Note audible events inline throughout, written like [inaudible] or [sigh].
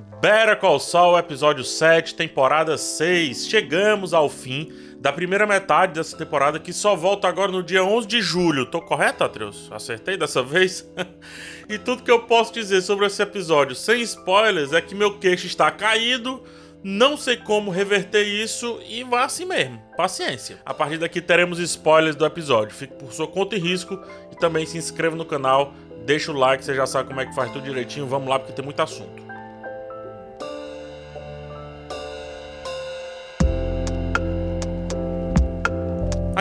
Better Call Saul, episódio 7, temporada 6. Chegamos ao fim da primeira metade dessa temporada que só volta agora no dia 11 de julho. Tô correto, Atreus? Acertei dessa vez? [laughs] e tudo que eu posso dizer sobre esse episódio sem spoilers é que meu queixo está caído, não sei como reverter isso e vá assim mesmo. Paciência. A partir daqui teremos spoilers do episódio. Fique por sua conta e risco e também se inscreva no canal, deixa o like, você já sabe como é que faz tudo direitinho. Vamos lá porque tem muito assunto.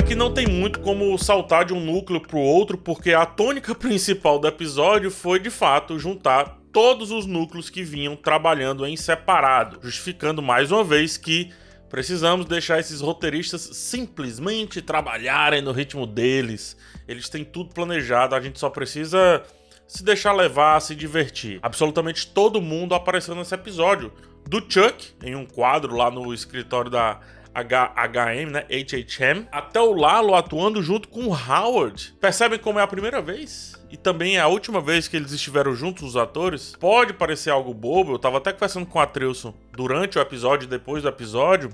Aqui não tem muito como saltar de um núcleo para o outro, porque a tônica [laughs] principal do episódio foi de fato juntar todos os núcleos que vinham trabalhando em separado, justificando mais uma vez que precisamos deixar esses roteiristas simplesmente trabalharem no ritmo deles. Eles têm tudo planejado, a gente só precisa se deixar levar, se divertir. Absolutamente todo mundo apareceu nesse episódio. Do Chuck, em um quadro lá no escritório da HM, né? HHM, até o Lalo atuando junto com o Howard. Percebem como é a primeira vez? E também é a última vez que eles estiveram juntos, os atores. Pode parecer algo bobo, eu tava até conversando com a Trilson durante o episódio e depois do episódio.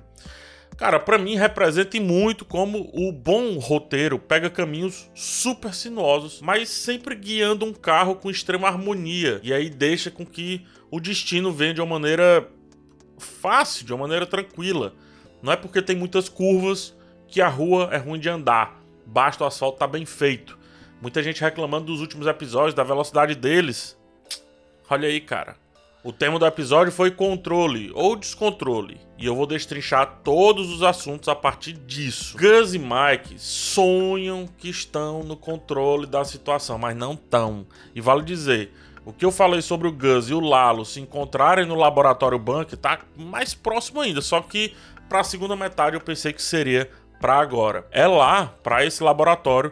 Cara, para mim representa muito como o bom roteiro pega caminhos super sinuosos, mas sempre guiando um carro com extrema harmonia. E aí deixa com que o destino venha de uma maneira fácil, de uma maneira tranquila. Não é porque tem muitas curvas que a rua é ruim de andar. Basta o asfalto estar tá bem feito. Muita gente reclamando dos últimos episódios, da velocidade deles. Olha aí, cara. O tema do episódio foi controle ou descontrole. E eu vou destrinchar todos os assuntos a partir disso. Gus e Mike sonham que estão no controle da situação, mas não estão. E vale dizer, o que eu falei sobre o Gus e o Lalo se encontrarem no laboratório Bank tá mais próximo ainda, só que para a segunda metade eu pensei que seria para agora. É lá, para esse laboratório,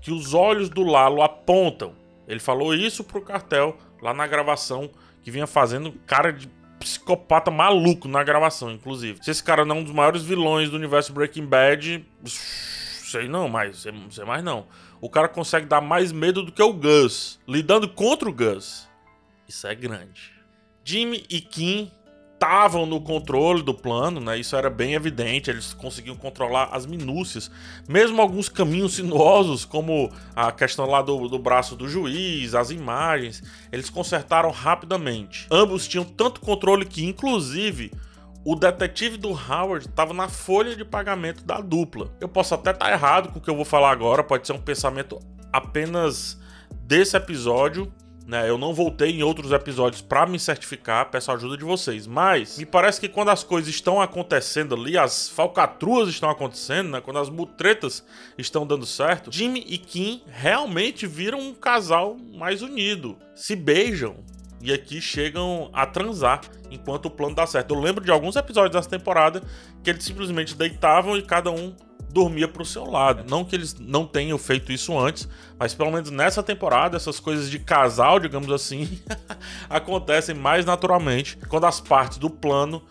que os olhos do Lalo apontam. Ele falou isso pro cartel lá na gravação que vinha fazendo cara de psicopata maluco na gravação, inclusive. Se esse cara não é um dos maiores vilões do universo Breaking Bad, sei não, mas sei mais não. O cara consegue dar mais medo do que o Gus, lidando contra o Gus. Isso é grande. Jimmy e Kim estavam no controle do plano, né? Isso era bem evidente, eles conseguiam controlar as minúcias, mesmo alguns caminhos sinuosos, como a questão lá do, do braço do juiz, as imagens, eles consertaram rapidamente. Ambos tinham tanto controle que, inclusive, o detetive do Howard estava na folha de pagamento da dupla. Eu posso até estar tá errado com o que eu vou falar agora, pode ser um pensamento apenas desse episódio né? Eu não voltei em outros episódios para me certificar, peço a ajuda de vocês. Mas me parece que quando as coisas estão acontecendo ali, as falcatruas estão acontecendo, né? Quando as mutretas estão dando certo, Jimmy e Kim realmente viram um casal mais unido, se beijam e aqui chegam a transar enquanto o plano dá certo. Eu lembro de alguns episódios dessa temporada que eles simplesmente deitavam e cada um dormia pro seu lado. Não que eles não tenham feito isso antes, mas pelo menos nessa temporada, essas coisas de casal, digamos assim, [laughs] acontecem mais naturalmente quando as partes do plano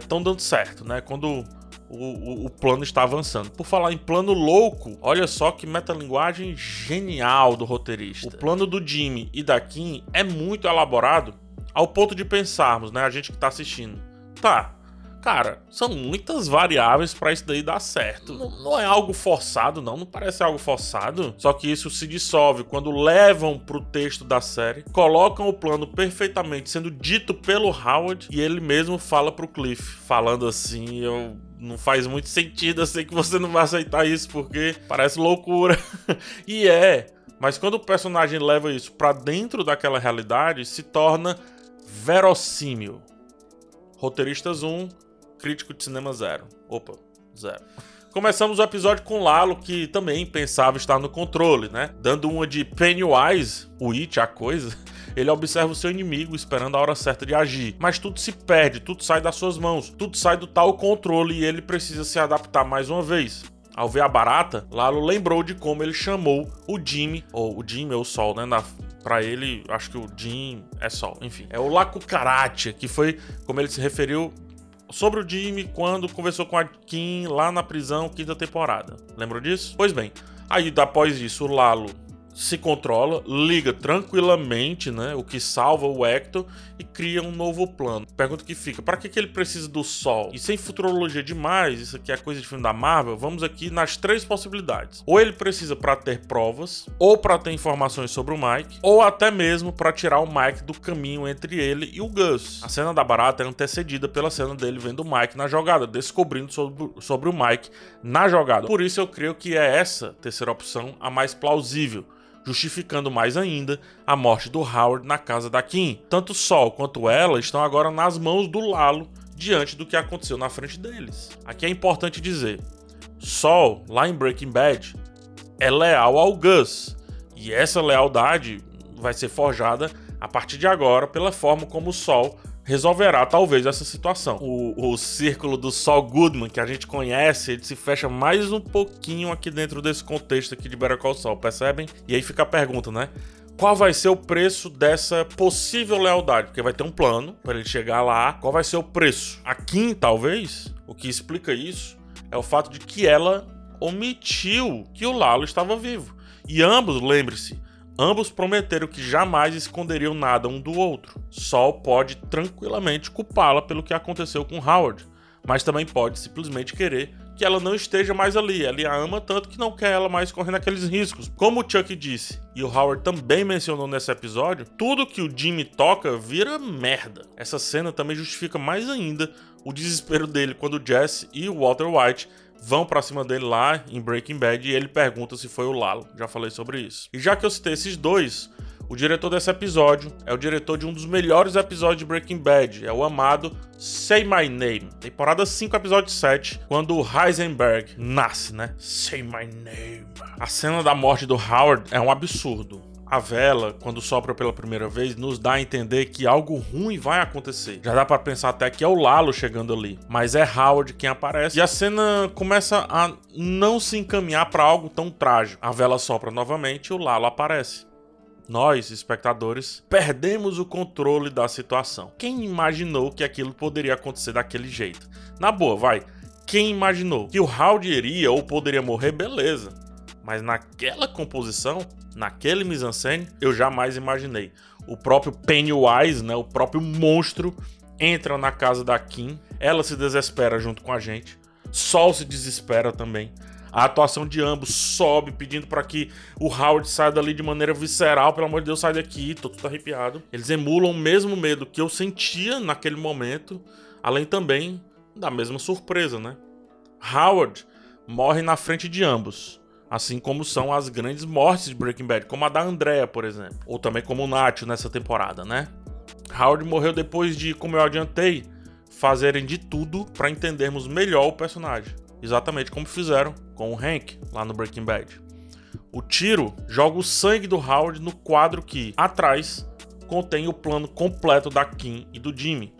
estão é, dando certo, né? Quando o, o, o, plano está avançando. Por falar em plano louco, olha só que metalinguagem genial do roteirista. O plano do Jimmy e da Kim é muito elaborado ao ponto de pensarmos, né? A gente que está assistindo. Tá, Cara, são muitas variáveis para isso daí dar certo. Não, não, é algo forçado, não. Não parece algo forçado. Só que isso se dissolve quando levam pro texto da série, colocam o plano perfeitamente sendo dito pelo Howard e ele mesmo fala pro Cliff, falando assim: eu não faz muito sentido, eu sei que você não vai aceitar isso porque parece loucura. [laughs] e é. Mas quando o personagem leva isso para dentro daquela realidade, se torna verossímil. Roteiristas 1, crítico de cinema zero. Opa, zero. Começamos o episódio com Lalo, que também pensava estar no controle, né? Dando uma de Pennywise, o It, a coisa. [laughs] Ele observa o seu inimigo esperando a hora certa de agir, mas tudo se perde, tudo sai das suas mãos, tudo sai do tal controle e ele precisa se adaptar mais uma vez. Ao ver a barata, Lalo lembrou de como ele chamou o Jimmy, ou o Jimmy ou o Sol, né? Na, pra ele, acho que o Jim é Sol, enfim. É o Lacucaratia, que foi como ele se referiu sobre o Jimmy quando conversou com a Kim lá na prisão, quinta temporada. Lembram disso? Pois bem, aí após isso, o Lalo se controla, liga tranquilamente, né? O que salva o Hector e cria um novo plano. Pergunta que fica: para que, que ele precisa do Sol? E sem futurologia demais, isso aqui é coisa de filme da Marvel, vamos aqui nas três possibilidades. Ou ele precisa para ter provas, ou para ter informações sobre o Mike, ou até mesmo para tirar o Mike do caminho entre ele e o Gus. A cena da barata é antecedida pela cena dele vendo o Mike na jogada, descobrindo sobre, sobre o Mike na jogada. Por isso eu creio que é essa terceira opção a mais plausível justificando mais ainda a morte do Howard na casa da Kim. Tanto Sol quanto ela estão agora nas mãos do Lalo diante do que aconteceu na frente deles. Aqui é importante dizer: Sol, lá em Breaking Bad, é leal ao Gus, e essa lealdade vai ser forjada a partir de agora pela forma como o Sol resolverá talvez essa situação. O, o círculo do Saul Goodman que a gente conhece, ele se fecha mais um pouquinho aqui dentro desse contexto aqui de Better Call Saul, percebem? E aí fica a pergunta, né? Qual vai ser o preço dessa possível lealdade? Porque vai ter um plano para ele chegar lá. Qual vai ser o preço? A Kim, talvez, o que explica isso é o fato de que ela omitiu que o Lalo estava vivo. E ambos, lembre-se, Ambos prometeram que jamais esconderiam nada um do outro. Sol pode tranquilamente culpá-la pelo que aconteceu com Howard, mas também pode simplesmente querer que ela não esteja mais ali. Ele a ama tanto que não quer ela mais correndo aqueles riscos. Como o Chuck disse, e o Howard também mencionou nesse episódio, tudo que o Jimmy toca vira merda. Essa cena também justifica mais ainda o desespero dele quando Jesse e Walter White vão para cima dele lá em Breaking Bad e ele pergunta se foi o Lalo. Já falei sobre isso. E já que eu citei esses dois, o diretor desse episódio é o diretor de um dos melhores episódios de Breaking Bad, é o amado Say My Name. Temporada 5, episódio 7, quando o Heisenberg nasce, né? Say My Name. A cena da morte do Howard é um absurdo a vela, quando sopra pela primeira vez, nos dá a entender que algo ruim vai acontecer. Já dá para pensar até que é o Lalo chegando ali, mas é Howard quem aparece. E a cena começa a não se encaminhar para algo tão trágico. A vela sopra novamente e o Lalo aparece. Nós, espectadores, perdemos o controle da situação. Quem imaginou que aquilo poderia acontecer daquele jeito? Na boa, vai. Quem imaginou que o Howard iria ou poderia morrer, beleza. Mas naquela composição, naquele mise-en-scène, eu jamais imaginei. O próprio Pennywise, né, o próprio monstro, entra na casa da Kim, ela se desespera junto com a gente, Sol se desespera também. A atuação de ambos sobe, pedindo para que o Howard saia dali de maneira visceral. Pelo amor de Deus, sai daqui, tô tudo arrepiado. Eles emulam o mesmo medo que eu sentia naquele momento, além também da mesma surpresa, né? Howard morre na frente de ambos. Assim como são as grandes mortes de Breaking Bad, como a da Andrea, por exemplo. Ou também como o Nacho nessa temporada, né? Howard morreu depois de, como eu adiantei, fazerem de tudo para entendermos melhor o personagem. Exatamente como fizeram com o Hank lá no Breaking Bad. O tiro joga o sangue do Howard no quadro que, atrás, contém o plano completo da Kim e do Jimmy.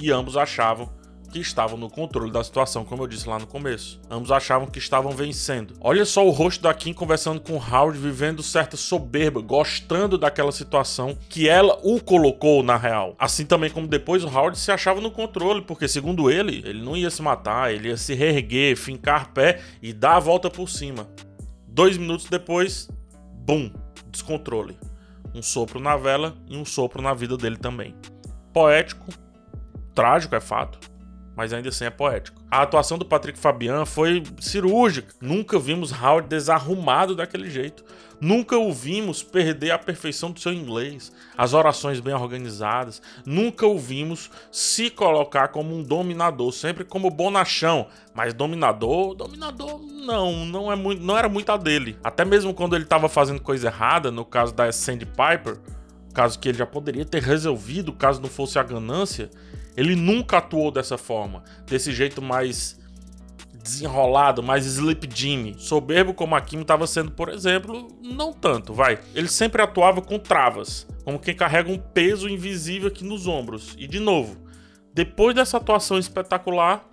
E ambos achavam que estavam no controle da situação, como eu disse lá no começo. Ambos achavam que estavam vencendo. Olha só o rosto da Kim conversando com Howard, vivendo certa soberba, gostando daquela situação que ela o colocou na real. Assim também como depois o Howard se achava no controle, porque segundo ele, ele não ia se matar, ele ia se reerguer, fincar pé e dar a volta por cima. Dois minutos depois, bum, descontrole. Um sopro na vela e um sopro na vida dele também. Poético, trágico é fato, mas ainda assim é poético. A atuação do Patrick Fabian foi cirúrgica. Nunca vimos Howard desarrumado daquele jeito. Nunca o vimos perder a perfeição do seu inglês, as orações bem organizadas. Nunca o vimos se colocar como um dominador, sempre como bonachão. Mas dominador, dominador não, não, é muito, não era muito a dele. Até mesmo quando ele estava fazendo coisa errada, no caso da Sandy Piper, caso que ele já poderia ter resolvido caso não fosse a ganância, ele nunca atuou dessa forma, desse jeito mais desenrolado, mais Sleep Jimmy. Soberbo como a Kim estava sendo, por exemplo, não tanto, vai. Ele sempre atuava com travas, como quem carrega um peso invisível aqui nos ombros. E de novo, depois dessa atuação espetacular,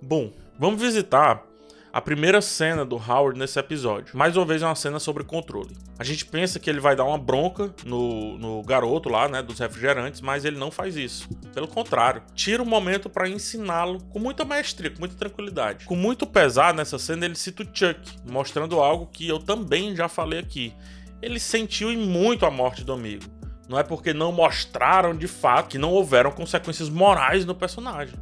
bom, vamos visitar a primeira cena do Howard nesse episódio. Mais uma vez é uma cena sobre controle. A gente pensa que ele vai dar uma bronca no, no garoto lá, né, dos refrigerantes, mas ele não faz isso. Pelo contrário, tira um momento para ensiná-lo com muita maestria, com muita tranquilidade. Com muito pesar nessa cena ele cita o Chuck, mostrando algo que eu também já falei aqui. ele sentiu e muito a morte do amigo. Não é porque não mostraram de fato que não houveram consequências morais no personagem.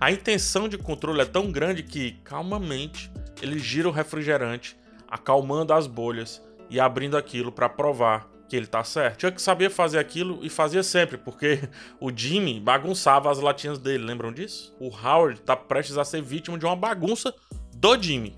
A intenção de controle é tão grande que, calmamente, ele gira o refrigerante, acalmando as bolhas e abrindo aquilo para provar que ele tá certo. Chuck sabia fazer aquilo e fazia sempre, porque [laughs] o Jimmy bagunçava as latinhas dele, lembram disso? O Howard tá prestes a ser vítima de uma bagunça do Jimmy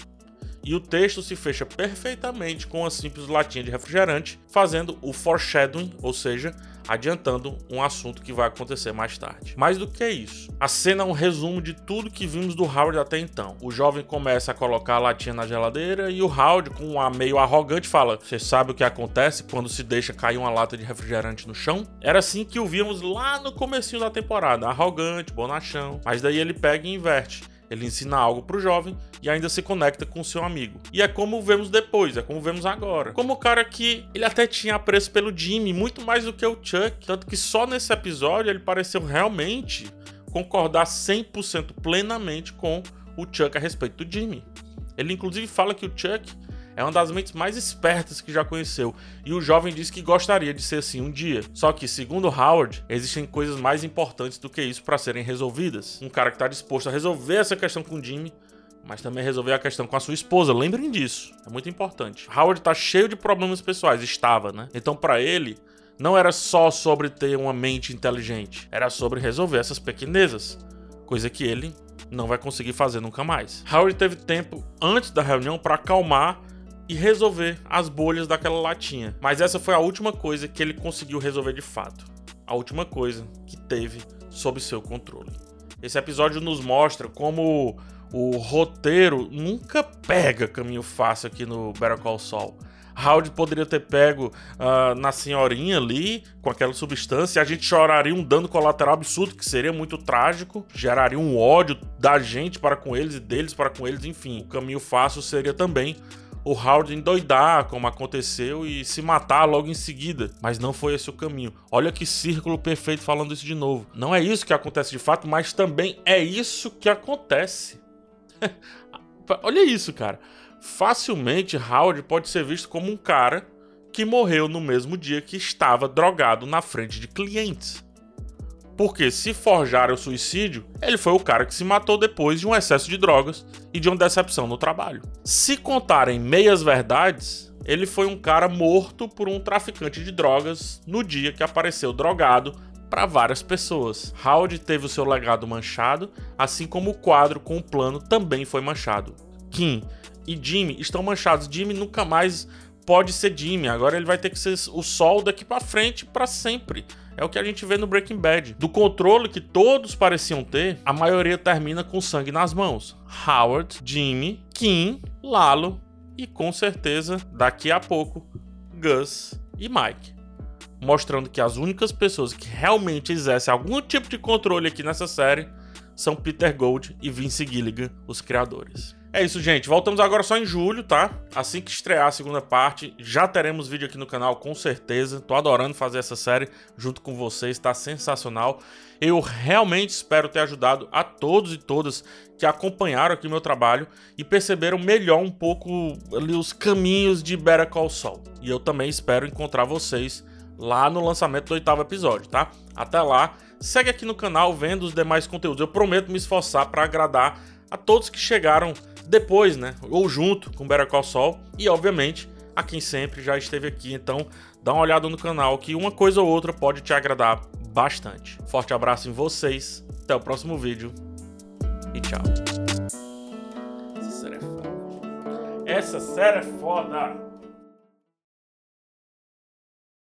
e o texto se fecha perfeitamente com a simples latinha de refrigerante, fazendo o foreshadowing, ou seja, adiantando um assunto que vai acontecer mais tarde. Mais do que isso, a cena é um resumo de tudo que vimos do Howard até então. O jovem começa a colocar a latinha na geladeira e o Howard, com um ar meio arrogante, fala: Você sabe o que acontece quando se deixa cair uma lata de refrigerante no chão? Era assim que o víamos lá no comecinho da temporada, arrogante, bonachão. Mas daí ele pega e inverte. Ele ensina algo pro jovem e ainda se conecta com seu amigo. E é como vemos depois, é como vemos agora. Como o cara que ele até tinha apreço pelo Jimmy, muito mais do que o Chuck. Tanto que só nesse episódio ele pareceu realmente concordar 100% plenamente com o Chuck a respeito do Jimmy. Ele inclusive fala que o Chuck é uma das mentes mais espertas que já conheceu, e o jovem diz que gostaria de ser assim um dia. Só que, segundo Howard, existem coisas mais importantes do que isso para serem resolvidas. Um cara que está disposto a resolver essa questão com Jimmy mas também resolver a questão com a sua esposa. Lembrem disso, é muito importante. Howard tá cheio de problemas pessoais, estava, né? Então, para ele, não era só sobre ter uma mente inteligente, era sobre resolver essas pequenezas, coisa que ele não vai conseguir fazer nunca mais. Howard teve tempo antes da reunião para acalmar e resolver as bolhas daquela latinha. Mas essa foi a última coisa que ele conseguiu resolver de fato. A última coisa que teve sob seu controle. Esse episódio nos mostra como o roteiro nunca pega caminho fácil aqui no Better Call Saul. Howard poderia ter pego uh, na senhorinha ali, com aquela substância, e a gente choraria um dano colateral absurdo, que seria muito trágico, geraria um ódio da gente para com eles e deles para com eles, enfim. O caminho fácil seria também o Howard endoidar, como aconteceu, e se matar logo em seguida. Mas não foi esse o caminho. Olha que círculo perfeito falando isso de novo. Não é isso que acontece de fato, mas também é isso que acontece. [laughs] Olha isso, cara. Facilmente Howard pode ser visto como um cara que morreu no mesmo dia que estava drogado na frente de clientes. Porque se forjar o suicídio, ele foi o cara que se matou depois de um excesso de drogas e de uma decepção no trabalho. Se contarem meias verdades, ele foi um cara morto por um traficante de drogas no dia que apareceu drogado para várias pessoas. Howard teve o seu legado manchado, assim como o quadro com o plano também foi manchado. Kim e Jimmy estão manchados. Jimmy nunca mais pode ser Jimmy, agora ele vai ter que ser o sol daqui para frente para sempre. É o que a gente vê no Breaking Bad. Do controle que todos pareciam ter, a maioria termina com sangue nas mãos. Howard, Jimmy, Kim, Lalo e com certeza, daqui a pouco, Gus e Mike. Mostrando que as únicas pessoas que realmente exercem algum tipo de controle aqui nessa série são Peter Gold e Vince Gilligan, os criadores. É isso, gente. Voltamos agora só em julho, tá? Assim que estrear a segunda parte, já teremos vídeo aqui no canal, com certeza. Tô adorando fazer essa série junto com vocês, tá sensacional. Eu realmente espero ter ajudado a todos e todas que acompanharam aqui meu trabalho e perceberam melhor um pouco ali os caminhos de Better Call Saul. E eu também espero encontrar vocês lá no lançamento do oitavo episódio, tá? Até lá, segue aqui no canal vendo os demais conteúdos. Eu prometo me esforçar para agradar a todos que chegaram depois, né? Ou junto com Better Call Saul e, obviamente, a quem sempre já esteve aqui. Então, dá uma olhada no canal que uma coisa ou outra pode te agradar bastante. Forte abraço em vocês, até o próximo vídeo e tchau. Essa série é foda. Essa série é foda.